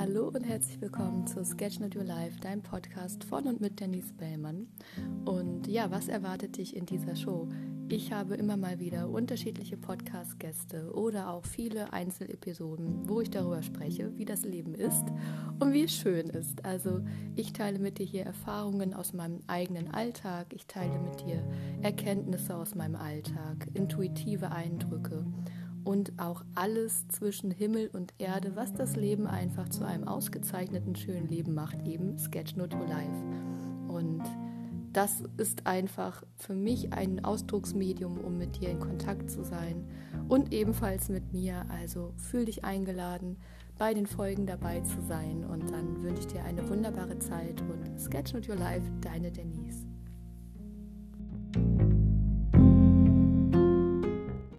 Hallo und herzlich willkommen zu Sketch Not Your Life, deinem Podcast von und mit Denise Bellmann. Und ja, was erwartet dich in dieser Show? Ich habe immer mal wieder unterschiedliche Podcast-Gäste oder auch viele Einzelepisoden, wo ich darüber spreche, wie das Leben ist und wie es schön ist. Also ich teile mit dir hier Erfahrungen aus meinem eigenen Alltag, ich teile mit dir Erkenntnisse aus meinem Alltag, intuitive Eindrücke und auch alles zwischen Himmel und Erde, was das Leben einfach zu einem ausgezeichneten, schönen Leben macht, eben Sketch Not Your Life. Und das ist einfach für mich ein Ausdrucksmedium, um mit dir in Kontakt zu sein und ebenfalls mit mir. Also fühl dich eingeladen, bei den Folgen dabei zu sein und dann wünsche ich dir eine wunderbare Zeit und Sketch Not Your Life, deine Denise.